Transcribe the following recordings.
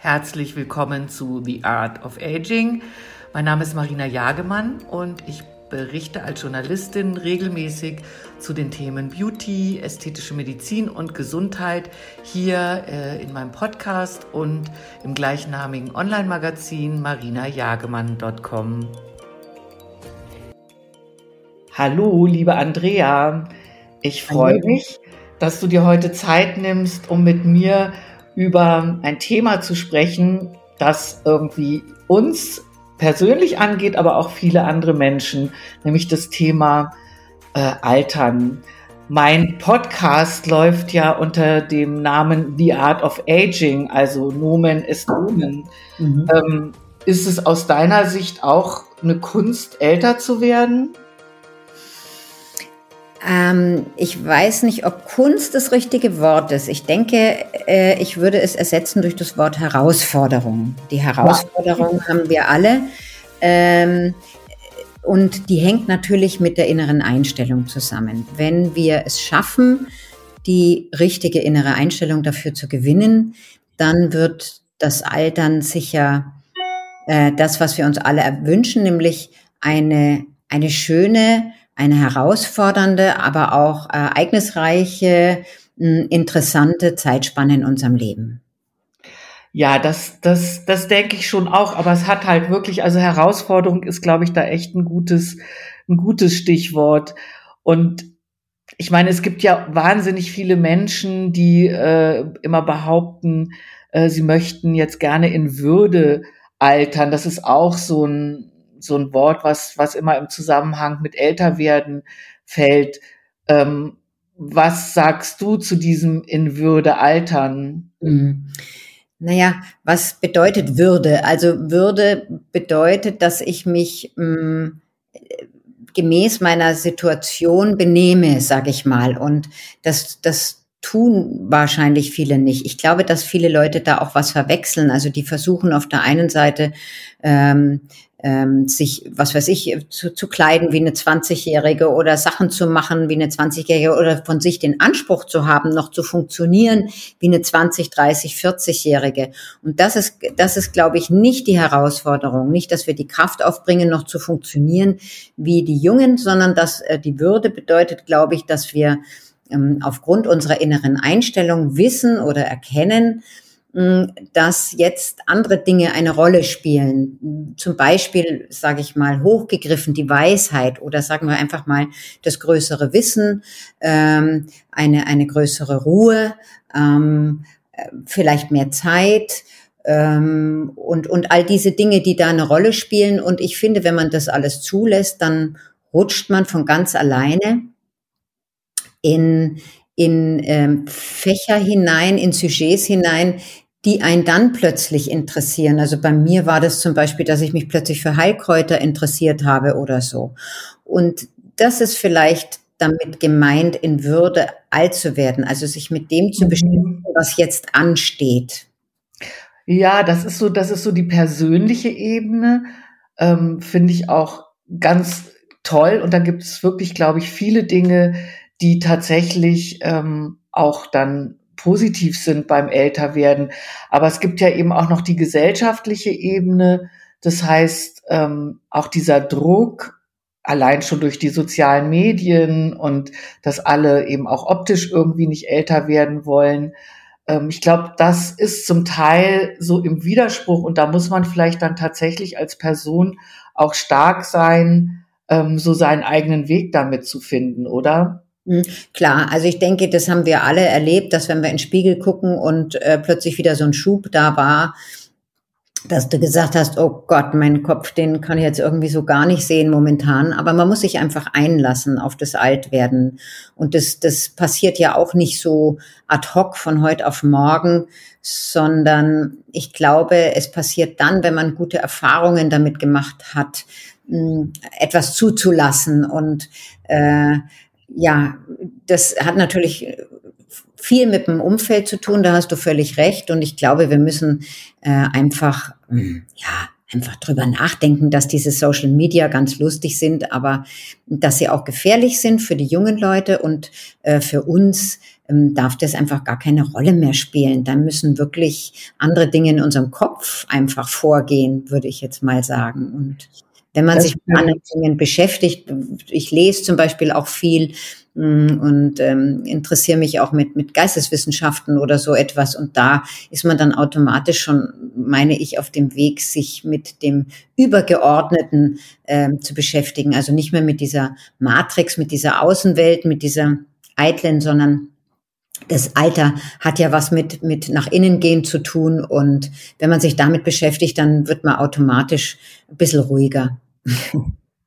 Herzlich willkommen zu The Art of Aging. Mein Name ist Marina Jagemann und ich berichte als Journalistin regelmäßig zu den Themen Beauty, ästhetische Medizin und Gesundheit hier äh, in meinem Podcast und im gleichnamigen Online-Magazin marinajagemann.com. Hallo, liebe Andrea. Ich freue mich, dass du dir heute Zeit nimmst, um mit mir über ein Thema zu sprechen, das irgendwie uns persönlich angeht, aber auch viele andere Menschen, nämlich das Thema äh, Altern. Mein Podcast läuft ja unter dem Namen The Art of Aging, also Nomen ist Nomen. Mhm. Ähm, ist es aus deiner Sicht auch eine Kunst, älter zu werden? Ähm, ich weiß nicht, ob Kunst das richtige Wort ist. Ich denke, äh, ich würde es ersetzen durch das Wort Herausforderung. Die Herausforderung ja. haben wir alle. Ähm, und die hängt natürlich mit der inneren Einstellung zusammen. Wenn wir es schaffen, die richtige innere Einstellung dafür zu gewinnen, dann wird das Altern sicher äh, das, was wir uns alle erwünschen, nämlich eine, eine schöne, eine herausfordernde, aber auch ereignisreiche, interessante Zeitspanne in unserem Leben. Ja, das, das, das denke ich schon auch, aber es hat halt wirklich, also Herausforderung ist, glaube ich, da echt ein gutes, ein gutes Stichwort. Und ich meine, es gibt ja wahnsinnig viele Menschen, die äh, immer behaupten, äh, sie möchten jetzt gerne in Würde altern. Das ist auch so ein, so ein Wort, was, was immer im Zusammenhang mit Älterwerden fällt. Ähm, was sagst du zu diesem in Würde altern? Mhm. Naja, was bedeutet Würde? Also Würde bedeutet, dass ich mich mh, mm, gemäß meiner Situation benehme, sage ich mal. Und das, das tun wahrscheinlich viele nicht. Ich glaube, dass viele Leute da auch was verwechseln. Also die versuchen auf der einen Seite ähm, ähm, sich, was weiß ich, zu, zu kleiden wie eine 20-Jährige oder Sachen zu machen wie eine 20-Jährige oder von sich den Anspruch zu haben, noch zu funktionieren wie eine 20, 30, 40-Jährige. Und das ist, das ist, glaube ich, nicht die Herausforderung. Nicht, dass wir die Kraft aufbringen, noch zu funktionieren wie die Jungen, sondern dass äh, die Würde bedeutet, glaube ich, dass wir ähm, aufgrund unserer inneren Einstellung wissen oder erkennen, dass jetzt andere Dinge eine Rolle spielen. Zum Beispiel, sage ich mal, hochgegriffen die Weisheit oder sagen wir einfach mal das größere Wissen, ähm, eine, eine größere Ruhe, ähm, vielleicht mehr Zeit ähm, und, und all diese Dinge, die da eine Rolle spielen. Und ich finde, wenn man das alles zulässt, dann rutscht man von ganz alleine in, in ähm, Fächer hinein, in Sujets hinein, die einen dann plötzlich interessieren. Also bei mir war das zum Beispiel, dass ich mich plötzlich für Heilkräuter interessiert habe oder so. Und das ist vielleicht damit gemeint, in Würde alt zu werden, also sich mit dem zu mhm. beschäftigen, was jetzt ansteht. Ja, das ist so, das ist so die persönliche Ebene, ähm, finde ich auch ganz toll. Und da gibt es wirklich, glaube ich, viele Dinge, die tatsächlich ähm, auch dann positiv sind beim Älterwerden. Aber es gibt ja eben auch noch die gesellschaftliche Ebene. Das heißt, ähm, auch dieser Druck, allein schon durch die sozialen Medien und dass alle eben auch optisch irgendwie nicht älter werden wollen. Ähm, ich glaube, das ist zum Teil so im Widerspruch und da muss man vielleicht dann tatsächlich als Person auch stark sein, ähm, so seinen eigenen Weg damit zu finden, oder? Hm, klar, also ich denke, das haben wir alle erlebt, dass wenn wir in den Spiegel gucken und äh, plötzlich wieder so ein Schub da war, dass du gesagt hast, oh Gott, mein Kopf, den kann ich jetzt irgendwie so gar nicht sehen momentan. Aber man muss sich einfach einlassen auf das Altwerden. Und das, das passiert ja auch nicht so ad hoc von heute auf morgen, sondern ich glaube, es passiert dann, wenn man gute Erfahrungen damit gemacht hat, hm, etwas zuzulassen und äh, ja, das hat natürlich viel mit dem Umfeld zu tun, da hast du völlig recht. Und ich glaube, wir müssen äh, einfach, hm, ja, einfach drüber nachdenken, dass diese Social Media ganz lustig sind, aber dass sie auch gefährlich sind für die jungen Leute und äh, für uns ähm, darf das einfach gar keine Rolle mehr spielen. Da müssen wirklich andere Dinge in unserem Kopf einfach vorgehen, würde ich jetzt mal sagen. Und wenn man das sich mit anderen Dingen beschäftigt, ich lese zum Beispiel auch viel mm, und ähm, interessiere mich auch mit, mit Geisteswissenschaften oder so etwas. Und da ist man dann automatisch schon, meine ich, auf dem Weg, sich mit dem Übergeordneten ähm, zu beschäftigen. Also nicht mehr mit dieser Matrix, mit dieser Außenwelt, mit dieser eitlen, sondern das Alter hat ja was mit, mit nach innen gehen zu tun. Und wenn man sich damit beschäftigt, dann wird man automatisch ein bisschen ruhiger.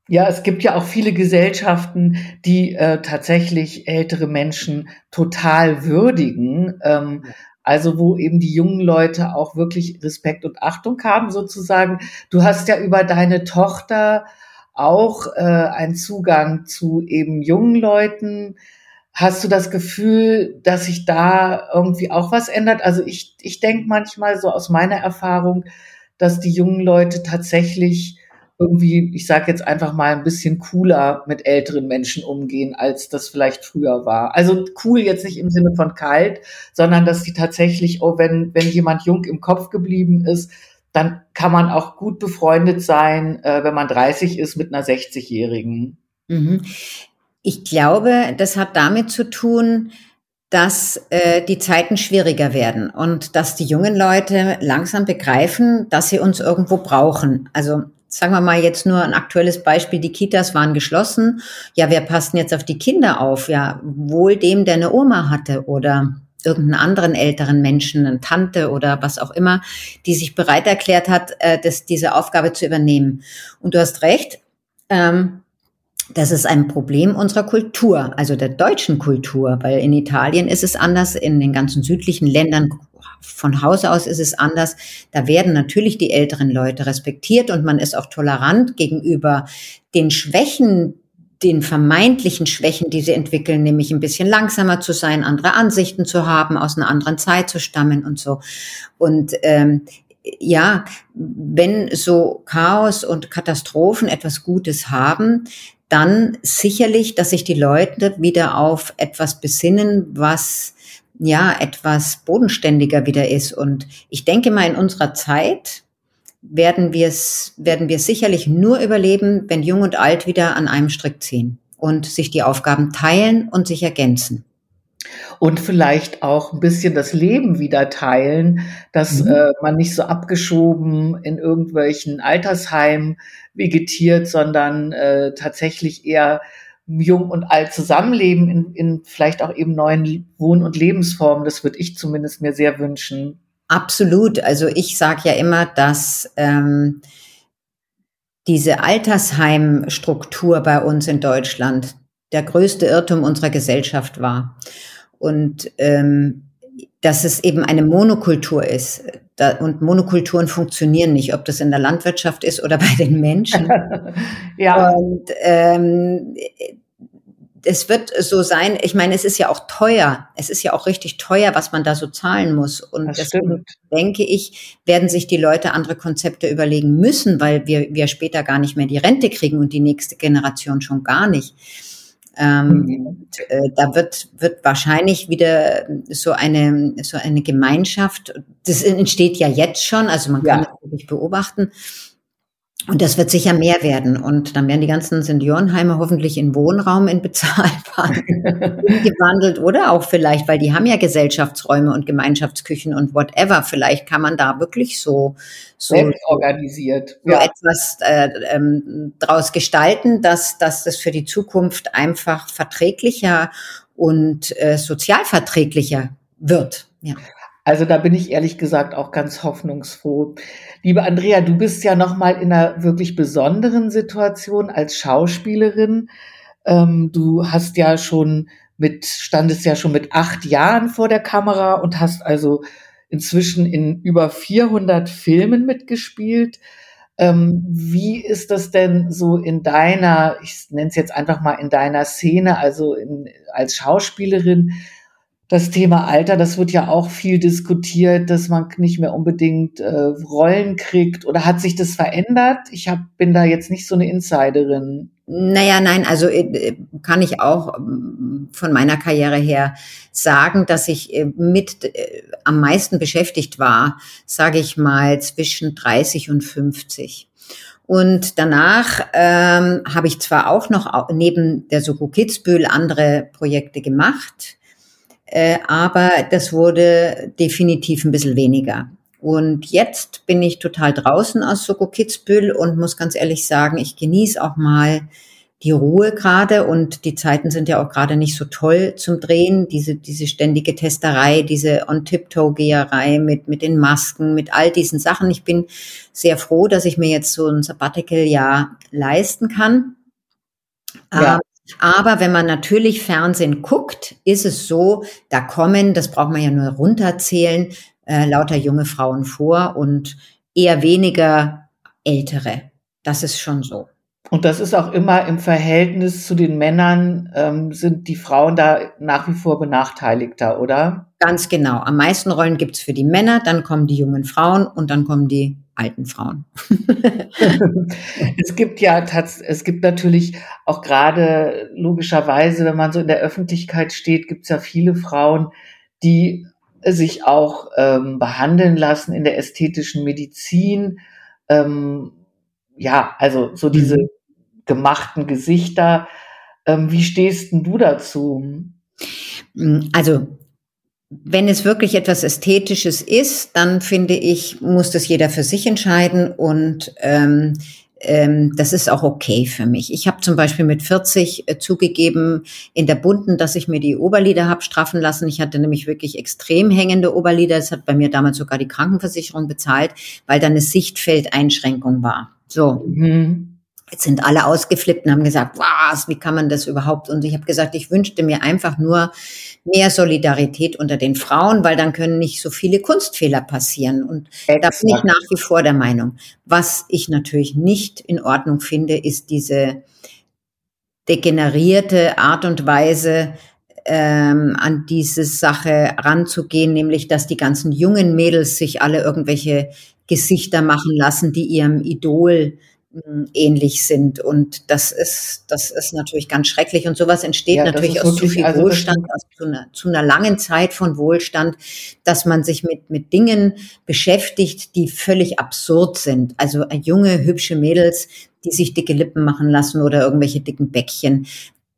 Ja, es gibt ja auch viele Gesellschaften, die äh, tatsächlich ältere Menschen total würdigen. Ähm, also wo eben die jungen Leute auch wirklich Respekt und Achtung haben sozusagen. Du hast ja über deine Tochter auch äh, einen Zugang zu eben jungen Leuten. Hast du das Gefühl, dass sich da irgendwie auch was ändert? Also ich, ich denke manchmal so aus meiner Erfahrung, dass die jungen Leute tatsächlich irgendwie, ich sage jetzt einfach mal, ein bisschen cooler mit älteren Menschen umgehen, als das vielleicht früher war. Also cool jetzt nicht im Sinne von kalt, sondern dass die tatsächlich, oh, wenn, wenn jemand jung im Kopf geblieben ist, dann kann man auch gut befreundet sein, äh, wenn man 30 ist mit einer 60-Jährigen. Mhm. Ich glaube, das hat damit zu tun, dass äh, die Zeiten schwieriger werden und dass die jungen Leute langsam begreifen, dass sie uns irgendwo brauchen. Also sagen wir mal jetzt nur ein aktuelles Beispiel, die Kitas waren geschlossen. Ja, wer passt denn jetzt auf die Kinder auf? Ja, wohl dem, der eine Oma hatte oder irgendeinen anderen älteren Menschen, eine Tante oder was auch immer, die sich bereit erklärt hat, äh, das, diese Aufgabe zu übernehmen. Und du hast recht, ähm, das ist ein Problem unserer Kultur, also der deutschen Kultur, weil in Italien ist es anders, in den ganzen südlichen Ländern von Haus aus ist es anders. Da werden natürlich die älteren Leute respektiert und man ist auch tolerant gegenüber den Schwächen, den vermeintlichen Schwächen, die sie entwickeln, nämlich ein bisschen langsamer zu sein, andere Ansichten zu haben, aus einer anderen Zeit zu stammen und so. Und ähm, ja, wenn so Chaos und Katastrophen etwas Gutes haben, dann sicherlich, dass sich die Leute wieder auf etwas besinnen, was ja etwas bodenständiger wieder ist. Und ich denke mal, in unserer Zeit werden wir es, werden wir sicherlich nur überleben, wenn Jung und Alt wieder an einem Strick ziehen und sich die Aufgaben teilen und sich ergänzen. Und vielleicht auch ein bisschen das Leben wieder teilen, dass mhm. äh, man nicht so abgeschoben in irgendwelchen Altersheimen vegetiert, sondern äh, tatsächlich eher jung und alt zusammenleben in, in vielleicht auch eben neuen Wohn- und Lebensformen. Das würde ich zumindest mir sehr wünschen. Absolut. Also ich sage ja immer, dass ähm, diese Altersheimstruktur bei uns in Deutschland der größte Irrtum unserer Gesellschaft war. Und ähm, dass es eben eine Monokultur ist. Da, und Monokulturen funktionieren nicht, ob das in der Landwirtschaft ist oder bei den Menschen. ja. Und ähm, es wird so sein, ich meine, es ist ja auch teuer. Es ist ja auch richtig teuer, was man da so zahlen muss. Und das deswegen denke ich, werden sich die Leute andere Konzepte überlegen müssen, weil wir, wir später gar nicht mehr die Rente kriegen und die nächste Generation schon gar nicht. Ähm, mhm. äh, da wird, wird wahrscheinlich wieder so eine, so eine Gemeinschaft, das entsteht ja jetzt schon, also man kann ja. das wirklich beobachten, und das wird sicher mehr werden. Und dann werden die ganzen Seniorenheime hoffentlich in Wohnraum in bezahlbaren gewandelt oder auch vielleicht, weil die haben ja Gesellschaftsräume und Gemeinschaftsküchen und whatever. Vielleicht kann man da wirklich so, so organisiert so ja. etwas äh, ähm, draus gestalten, dass, dass das für die Zukunft einfach verträglicher und äh, sozialverträglicher wird. Ja. Also da bin ich ehrlich gesagt auch ganz hoffnungsfroh. Liebe Andrea, du bist ja noch mal in einer wirklich besonderen Situation als Schauspielerin. Ähm, du hast ja schon mit standest ja schon mit acht Jahren vor der Kamera und hast also inzwischen in über 400 Filmen mitgespielt. Ähm, wie ist das denn so in deiner, ich nenne es jetzt einfach mal in deiner Szene, also in, als Schauspielerin? Das Thema Alter, das wird ja auch viel diskutiert, dass man nicht mehr unbedingt äh, Rollen kriegt. Oder hat sich das verändert? Ich hab, bin da jetzt nicht so eine Insiderin. Naja, nein, also äh, kann ich auch ähm, von meiner Karriere her sagen, dass ich äh, mit äh, am meisten beschäftigt war, sage ich mal, zwischen 30 und 50. Und danach ähm, habe ich zwar auch noch neben der Soko Kitzbühel andere Projekte gemacht, äh, aber das wurde definitiv ein bisschen weniger. Und jetzt bin ich total draußen aus Soko Kitzbühel und muss ganz ehrlich sagen, ich genieße auch mal die Ruhe gerade und die Zeiten sind ja auch gerade nicht so toll zum Drehen. Diese, diese ständige Testerei, diese On-Tiptoe-Geherei mit, mit den Masken, mit all diesen Sachen. Ich bin sehr froh, dass ich mir jetzt so ein Sabbatical-Jahr leisten kann. Ja. Ähm, aber wenn man natürlich Fernsehen guckt, ist es so, da kommen, das braucht man ja nur runterzählen, äh, lauter junge Frauen vor und eher weniger ältere. Das ist schon so. Und das ist auch immer im Verhältnis zu den Männern, ähm, sind die Frauen da nach wie vor benachteiligter, oder? Ganz genau. Am meisten Rollen gibt's für die Männer, dann kommen die jungen Frauen und dann kommen die alten Frauen. es gibt ja es gibt natürlich auch gerade logischerweise, wenn man so in der Öffentlichkeit steht, gibt's ja viele Frauen, die sich auch ähm, behandeln lassen in der ästhetischen Medizin. Ähm, ja, also so diese mhm. gemachten Gesichter. Ähm, wie stehst denn du dazu? Also wenn es wirklich etwas Ästhetisches ist, dann finde ich, muss das jeder für sich entscheiden und ähm, ähm, das ist auch okay für mich. Ich habe zum Beispiel mit 40 äh, zugegeben in der Bunten, dass ich mir die Oberlider habe straffen lassen. Ich hatte nämlich wirklich extrem hängende Oberlider. Das hat bei mir damals sogar die Krankenversicherung bezahlt, weil da eine Sichtfeldeinschränkung war. So. Mhm. Jetzt sind alle ausgeflippt und haben gesagt, was, wie kann man das überhaupt? Und ich habe gesagt, ich wünschte mir einfach nur mehr Solidarität unter den Frauen, weil dann können nicht so viele Kunstfehler passieren. Und Exakt. da bin ich nach wie vor der Meinung. Was ich natürlich nicht in Ordnung finde, ist diese degenerierte Art und Weise, ähm, an diese Sache ranzugehen, nämlich dass die ganzen jungen Mädels sich alle irgendwelche Gesichter machen lassen, die ihrem Idol ähnlich sind. Und das ist, das ist natürlich ganz schrecklich. Und sowas entsteht ja, natürlich aus zu viel also Wohlstand, aus zu einer, zu einer langen Zeit von Wohlstand, dass man sich mit, mit Dingen beschäftigt, die völlig absurd sind. Also junge, hübsche Mädels, die sich dicke Lippen machen lassen oder irgendwelche dicken Bäckchen.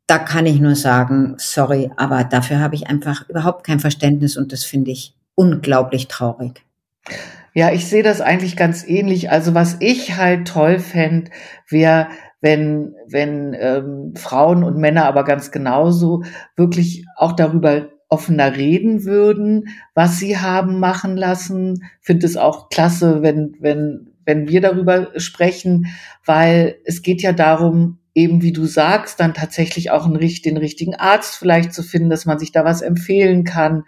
Da kann ich nur sagen, sorry, aber dafür habe ich einfach überhaupt kein Verständnis und das finde ich unglaublich traurig. Ja, ich sehe das eigentlich ganz ähnlich. Also was ich halt toll fände, wäre, wenn, wenn ähm, Frauen und Männer aber ganz genauso wirklich auch darüber offener reden würden, was sie haben machen lassen. Finde es auch klasse, wenn, wenn, wenn wir darüber sprechen, weil es geht ja darum, eben wie du sagst, dann tatsächlich auch einen, den richtigen Arzt vielleicht zu finden, dass man sich da was empfehlen kann.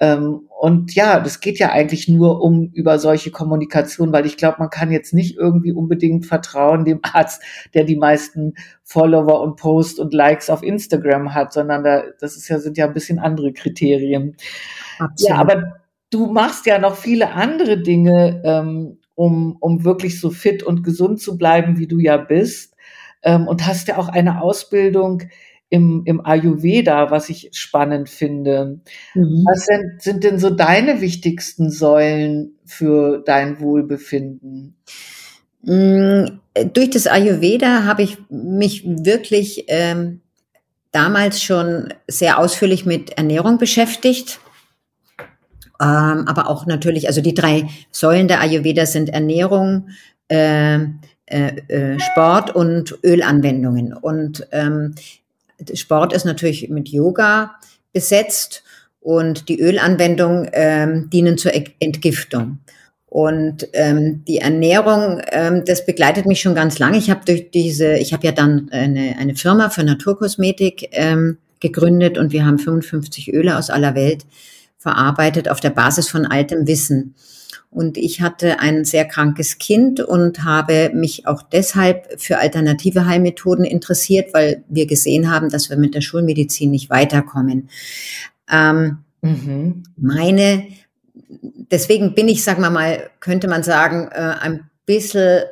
Ähm, und ja, das geht ja eigentlich nur um über solche Kommunikation, weil ich glaube, man kann jetzt nicht irgendwie unbedingt vertrauen dem Arzt, der die meisten Follower und Posts und Likes auf Instagram hat, sondern da, das ist ja, sind ja ein bisschen andere Kriterien. Absolut. Ja, aber du machst ja noch viele andere Dinge, ähm, um, um wirklich so fit und gesund zu bleiben, wie du ja bist. Ähm, und hast ja auch eine Ausbildung im, im Ayurveda, was ich spannend finde. Mhm. Was sind, sind denn so deine wichtigsten Säulen für dein Wohlbefinden? Mm, durch das Ayurveda habe ich mich wirklich ähm, damals schon sehr ausführlich mit Ernährung beschäftigt. Ähm, aber auch natürlich, also die drei Säulen der Ayurveda sind Ernährung, äh, äh, äh Sport und Ölanwendungen. Und ähm, Sport ist natürlich mit Yoga besetzt und die Ölanwendung ähm, dienen zur Entgiftung. Und ähm, die Ernährung, ähm, das begleitet mich schon ganz lange. Ich habe durch diese, ich habe ja dann eine, eine Firma für Naturkosmetik ähm, gegründet und wir haben 55 Öle aus aller Welt verarbeitet auf der Basis von altem Wissen. Und ich hatte ein sehr krankes Kind und habe mich auch deshalb für alternative Heilmethoden interessiert, weil wir gesehen haben, dass wir mit der Schulmedizin nicht weiterkommen. Ähm, mhm. Meine, deswegen bin ich, sagen wir mal, könnte man sagen, äh, ein bisschen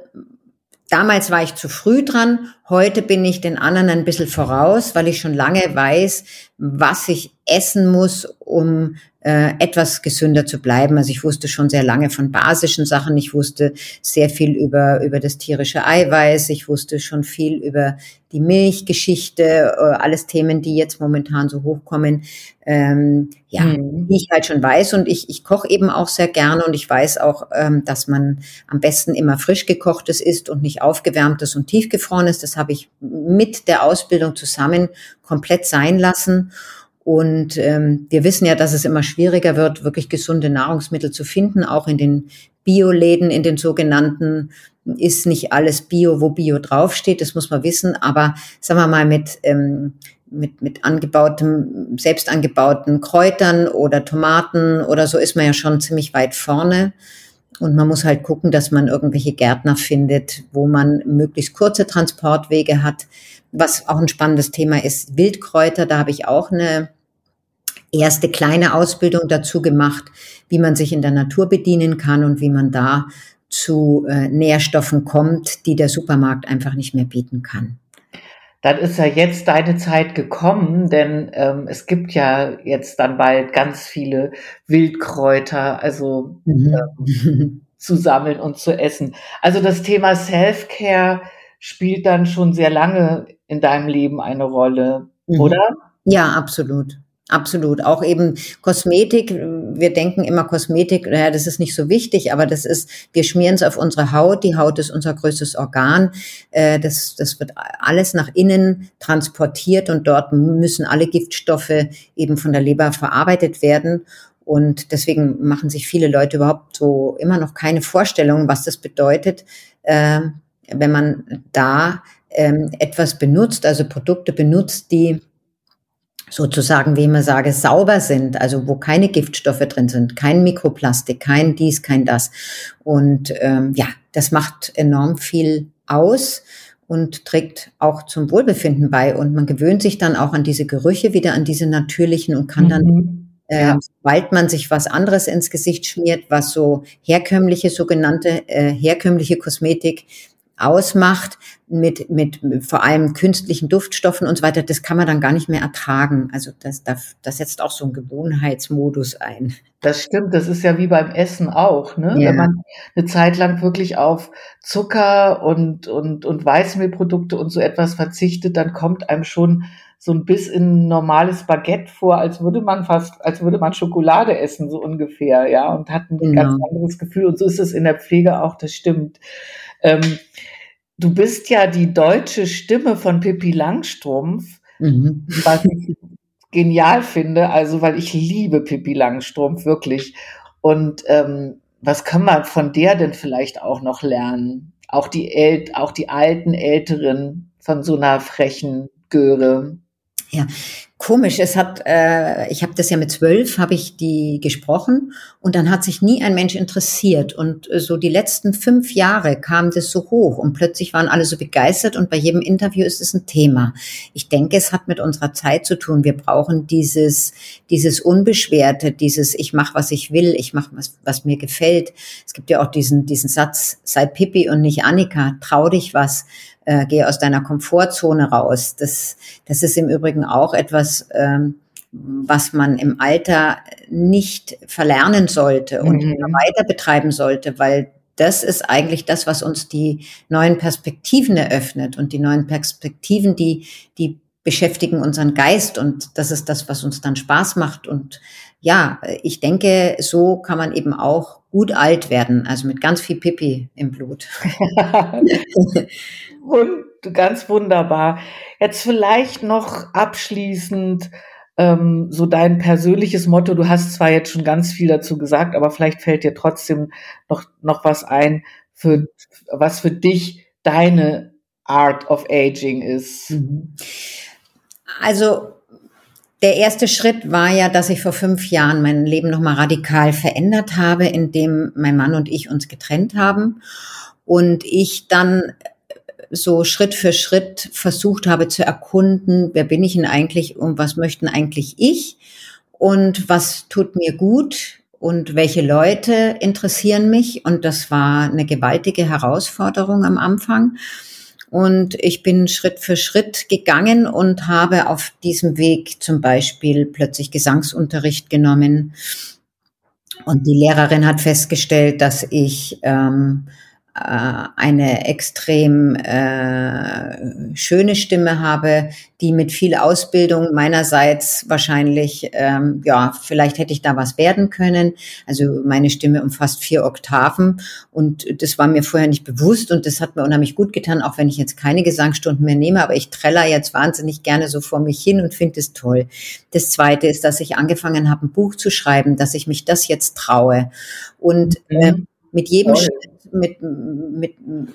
damals war ich zu früh dran, heute bin ich den anderen ein bisschen voraus, weil ich schon lange weiß, was ich essen muss, um äh, etwas gesünder zu bleiben. Also ich wusste schon sehr lange von basischen Sachen. Ich wusste sehr viel über, über das tierische Eiweiß. Ich wusste schon viel über die Milchgeschichte, äh, alles Themen, die jetzt momentan so hochkommen. Ähm, ja, mhm. die ich halt schon weiß. Und ich, ich koche eben auch sehr gerne und ich weiß auch, ähm, dass man am besten immer frisch gekochtes isst und nicht aufgewärmtes und tiefgefrorenes. Das habe ich mit der Ausbildung zusammen komplett sein lassen. Und ähm, wir wissen ja, dass es immer schwieriger wird, wirklich gesunde Nahrungsmittel zu finden, auch in den Bioläden, in den sogenannten ist nicht alles Bio, wo Bio draufsteht, das muss man wissen. Aber sagen wir mal mit ähm, mit, mit angebautem, selbst angebauten Kräutern oder Tomaten oder so ist man ja schon ziemlich weit vorne. Und man muss halt gucken, dass man irgendwelche Gärtner findet, wo man möglichst kurze Transportwege hat. Was auch ein spannendes Thema ist, Wildkräuter, da habe ich auch eine erste kleine Ausbildung dazu gemacht, wie man sich in der Natur bedienen kann und wie man da zu äh, Nährstoffen kommt, die der Supermarkt einfach nicht mehr bieten kann. Dann ist ja jetzt deine Zeit gekommen, denn ähm, es gibt ja jetzt dann bald ganz viele Wildkräuter, also mhm. ähm, zu sammeln und zu essen. Also das Thema Self-Care spielt dann schon sehr lange in deinem Leben eine Rolle, mhm. oder? Ja, absolut. Absolut. Auch eben Kosmetik. Wir denken immer Kosmetik, naja, das ist nicht so wichtig, aber das ist, wir schmieren es auf unsere Haut. Die Haut ist unser größtes Organ. Äh, das, das wird alles nach innen transportiert und dort müssen alle Giftstoffe eben von der Leber verarbeitet werden. Und deswegen machen sich viele Leute überhaupt so immer noch keine Vorstellung, was das bedeutet, äh, wenn man da ähm, etwas benutzt, also Produkte benutzt, die sozusagen, wie man sage, sauber sind, also wo keine Giftstoffe drin sind, kein Mikroplastik, kein dies, kein das. Und ähm, ja, das macht enorm viel aus und trägt auch zum Wohlbefinden bei. Und man gewöhnt sich dann auch an diese Gerüche wieder, an diese natürlichen und kann dann, mhm. äh, sobald man sich was anderes ins Gesicht schmiert, was so herkömmliche, sogenannte äh, herkömmliche Kosmetik ausmacht, mit, mit vor allem künstlichen Duftstoffen und so weiter, das kann man dann gar nicht mehr ertragen. Also das, das, das setzt auch so einen Gewohnheitsmodus ein. Das stimmt, das ist ja wie beim Essen auch, ne? Ja. Wenn man eine Zeit lang wirklich auf Zucker und, und, und Weißmehlprodukte und so etwas verzichtet, dann kommt einem schon so ein Biss in ein normales Baguette vor, als würde man fast, als würde man Schokolade essen, so ungefähr, ja, und hat ein genau. ganz anderes Gefühl. Und so ist es in der Pflege auch, das stimmt. Ähm, du bist ja die deutsche Stimme von Pippi Langstrumpf, mhm. was ich genial finde, also weil ich liebe Pippi Langstrumpf wirklich. Und ähm, was kann man von der denn vielleicht auch noch lernen? Auch die, El auch die alten Älteren von so einer frechen Göre. Ja, komisch. Es hat, äh, ich habe das ja mit zwölf, habe ich die gesprochen und dann hat sich nie ein Mensch interessiert und äh, so die letzten fünf Jahre kam das so hoch und plötzlich waren alle so begeistert und bei jedem Interview ist es ein Thema. Ich denke, es hat mit unserer Zeit zu tun. Wir brauchen dieses, dieses unbeschwerte, dieses ich mache was ich will, ich mache was, was mir gefällt. Es gibt ja auch diesen diesen Satz: Sei Pippi und nicht Annika, trau dich was äh, geh aus deiner Komfortzone raus. Das, das ist im Übrigen auch etwas, ähm, was man im Alter nicht verlernen sollte und mhm. weiter betreiben sollte, weil das ist eigentlich das, was uns die neuen Perspektiven eröffnet und die neuen Perspektiven, die, die beschäftigen unseren Geist und das ist das, was uns dann Spaß macht und ja, ich denke, so kann man eben auch gut alt werden, also mit ganz viel Pipi im Blut. ganz wunderbar. Jetzt vielleicht noch abschließend ähm, so dein persönliches Motto. Du hast zwar jetzt schon ganz viel dazu gesagt, aber vielleicht fällt dir trotzdem noch, noch was ein, für, was für dich deine Art of Aging ist. Mhm. Also der erste Schritt war ja, dass ich vor fünf Jahren mein Leben nochmal radikal verändert habe, indem mein Mann und ich uns getrennt haben und ich dann so Schritt für Schritt versucht habe zu erkunden, wer bin ich denn eigentlich und was möchten eigentlich ich und was tut mir gut und welche Leute interessieren mich. Und das war eine gewaltige Herausforderung am Anfang. Und ich bin Schritt für Schritt gegangen und habe auf diesem Weg zum Beispiel plötzlich Gesangsunterricht genommen. Und die Lehrerin hat festgestellt, dass ich ähm, äh, eine extrem äh, schöne Stimme habe, die mit viel Ausbildung meinerseits wahrscheinlich, ähm, ja, vielleicht hätte ich da was werden können. Also meine Stimme umfasst vier Oktaven und das war mir vorher nicht bewusst und das hat mir unheimlich gut getan, auch wenn ich jetzt keine Gesangsstunden mehr nehme, aber ich treller jetzt wahnsinnig gerne so vor mich hin und finde es toll. Das Zweite ist, dass ich angefangen habe, ein Buch zu schreiben, dass ich mich das jetzt traue und äh, mit jedem Schritt mit, mit,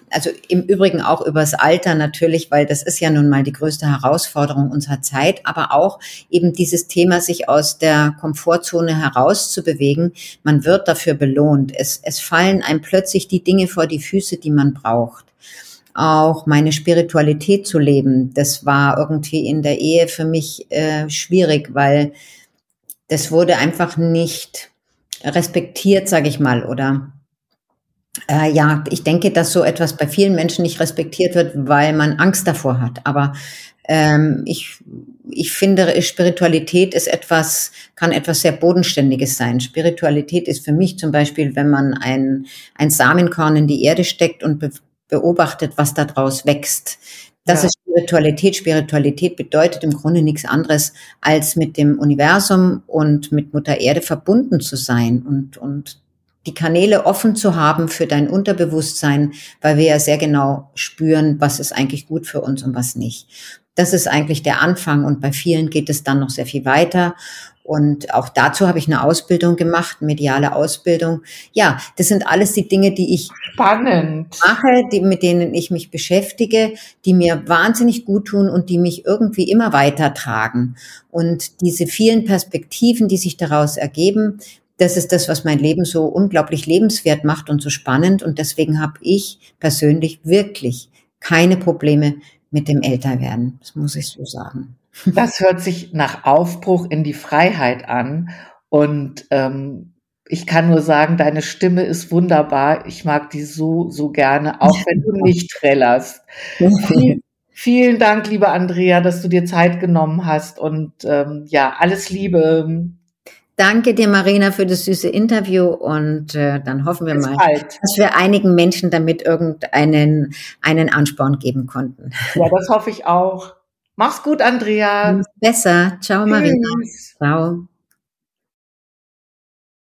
also im Übrigen auch übers Alter natürlich, weil das ist ja nun mal die größte Herausforderung unserer Zeit, aber auch eben dieses Thema, sich aus der Komfortzone herauszubewegen. Man wird dafür belohnt. Es, es fallen einem plötzlich die Dinge vor die Füße, die man braucht auch meine Spiritualität zu leben. Das war irgendwie in der Ehe für mich äh, schwierig, weil das wurde einfach nicht respektiert, sage ich mal, oder äh, ja, ich denke, dass so etwas bei vielen Menschen nicht respektiert wird, weil man Angst davor hat. Aber ähm, ich, ich finde, Spiritualität ist etwas, kann etwas sehr Bodenständiges sein. Spiritualität ist für mich zum Beispiel, wenn man ein, ein Samenkorn in die Erde steckt und be beobachtet, was da draus wächst. Das ja. ist Spiritualität. Spiritualität bedeutet im Grunde nichts anderes, als mit dem Universum und mit Mutter Erde verbunden zu sein und, und die Kanäle offen zu haben für dein Unterbewusstsein, weil wir ja sehr genau spüren, was ist eigentlich gut für uns und was nicht. Das ist eigentlich der Anfang und bei vielen geht es dann noch sehr viel weiter. Und auch dazu habe ich eine Ausbildung gemacht, mediale Ausbildung. Ja, das sind alles die Dinge, die ich spannend mache, die, mit denen ich mich beschäftige, die mir wahnsinnig gut tun und die mich irgendwie immer weiter tragen. Und diese vielen Perspektiven, die sich daraus ergeben, das ist das, was mein Leben so unglaublich lebenswert macht und so spannend. Und deswegen habe ich persönlich wirklich keine Probleme mit dem Älterwerden. Das muss ich so sagen. Das hört sich nach Aufbruch in die Freiheit an. Und ähm, ich kann nur sagen, deine Stimme ist wunderbar. Ich mag die so, so gerne, auch wenn du nicht trällerst. vielen, vielen Dank, liebe Andrea, dass du dir Zeit genommen hast. Und ähm, ja, alles Liebe. Danke dir, Marina, für das süße Interview und äh, dann hoffen wir Bis mal, bald. dass wir einigen Menschen damit irgendeinen einen Ansporn geben konnten. Ja, das hoffe ich auch. Mach's gut, Andrea. Besser. Ciao, Marina. Ciao.